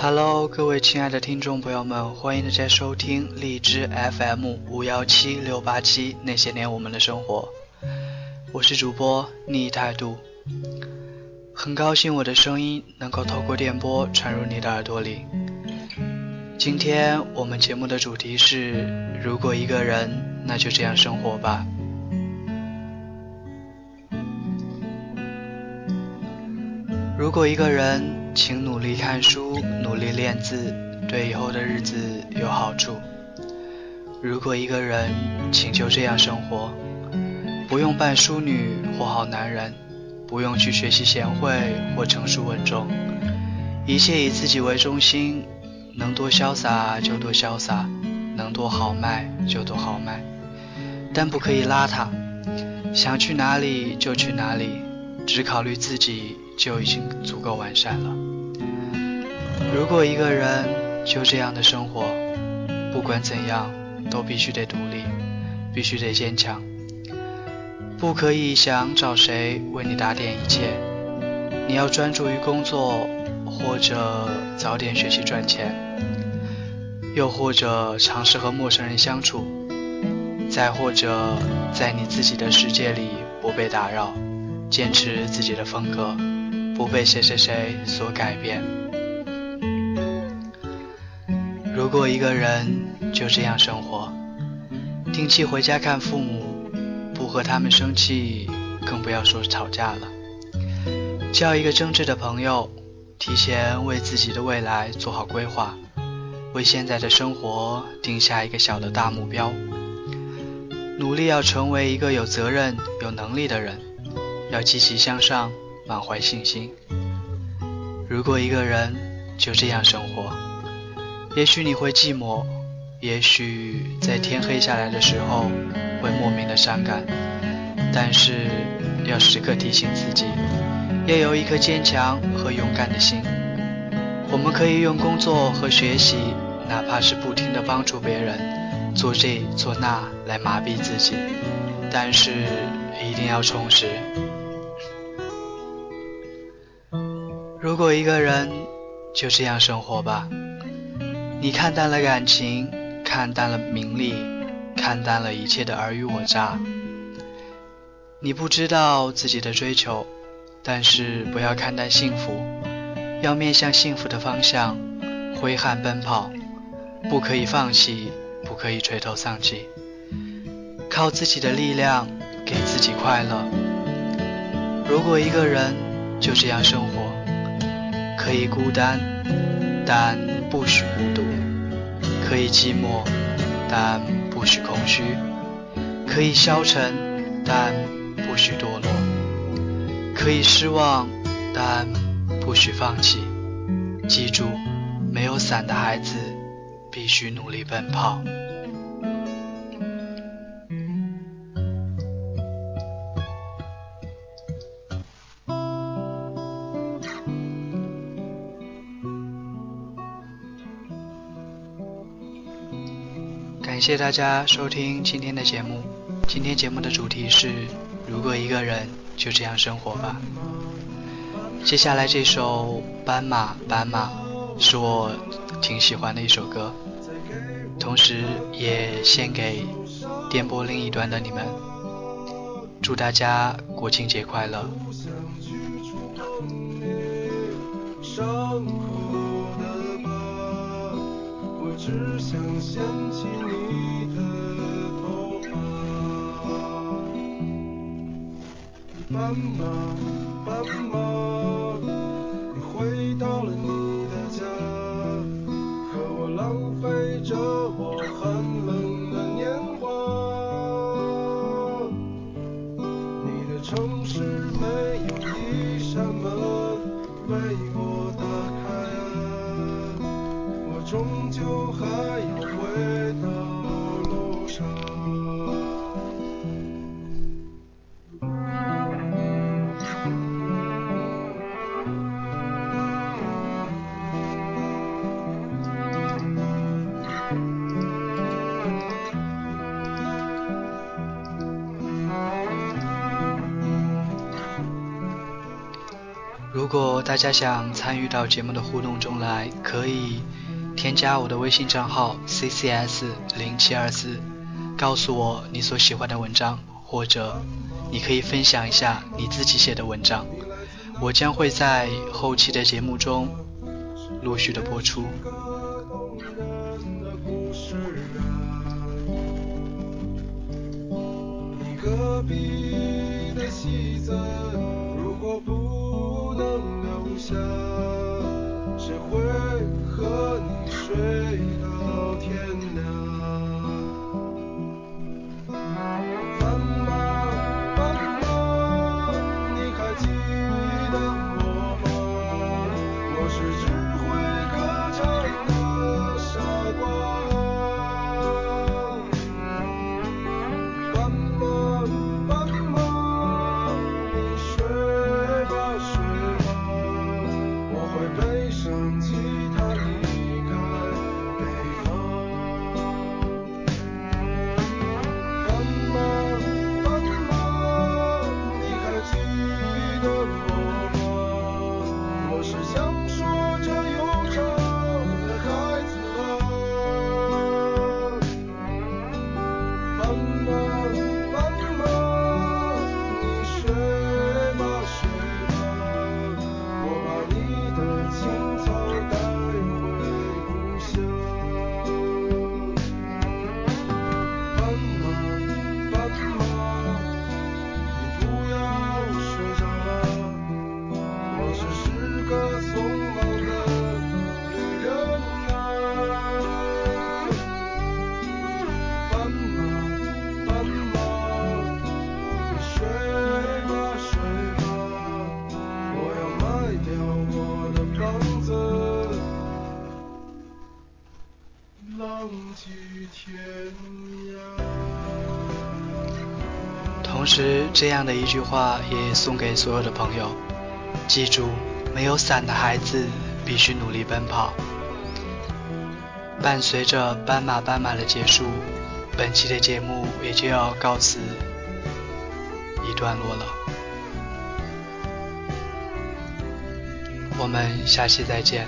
Hello，各位亲爱的听众朋友们，欢迎大家收听荔枝 FM 五幺七六八七那些年我们的生活，我是主播逆态度，很高兴我的声音能够透过电波传入你的耳朵里。今天我们节目的主题是：如果一个人，那就这样生活吧。如果一个人。请努力看书，努力练字，对以后的日子有好处。如果一个人，请求这样生活，不用扮淑女或好男人，不用去学习贤惠或成熟稳重，一切以自己为中心，能多潇洒就多潇洒，能多豪迈就多豪迈，但不可以邋遢，想去哪里就去哪里，只考虑自己就已经足够完善了。如果一个人就这样的生活，不管怎样都必须得独立，必须得坚强，不可以想找谁为你打点一切。你要专注于工作，或者早点学习赚钱，又或者尝试和陌生人相处，再或者在你自己的世界里不被打扰，坚持自己的风格，不被谁谁谁所改变。如果一个人就这样生活，定期回家看父母，不和他们生气，更不要说吵架了。交一个真挚的朋友，提前为自己的未来做好规划，为现在的生活定下一个小的大目标，努力要成为一个有责任、有能力的人，要积极向上，满怀信心。如果一个人就这样生活，也许你会寂寞，也许在天黑下来的时候会莫名的伤感，但是要时刻提醒自己，要有一颗坚强和勇敢的心。我们可以用工作和学习，哪怕是不停的帮助别人，做这做那来麻痹自己，但是一定要充实。如果一个人就这样生活吧。你看淡了感情，看淡了名利，看淡了一切的尔虞我诈。你不知道自己的追求，但是不要看淡幸福，要面向幸福的方向挥汗奔跑，不可以放弃，不可以垂头丧气，靠自己的力量给自己快乐。如果一个人就这样生活，可以孤单，但不许孤独。可以寂寞，但不许空虚；可以消沉，但不许堕落；可以失望，但不许放弃。记住，没有伞的孩子必须努力奔跑。感谢大家收听今天的节目。今天节目的主题是：如果一个人就这样生活吧。接下来这首《斑马斑马》是我挺喜欢的一首歌，同时也献给电波另一端的你们。祝大家国庆节快乐！想掀起你的头发，斑马，斑马，如果大家想参与到节目的互动中来，可以添加我的微信账号 ccs 零七二四，告诉我你所喜欢的文章，或者你可以分享一下你自己写的文章，我将会在后期的节目中陆续的播出。隔壁的戏下，谁会和你睡时，这样的一句话也送给所有的朋友：记住，没有伞的孩子必须努力奔跑。伴随着斑马斑马的结束，本期的节目也就要告辞一段落了。我们下期再见。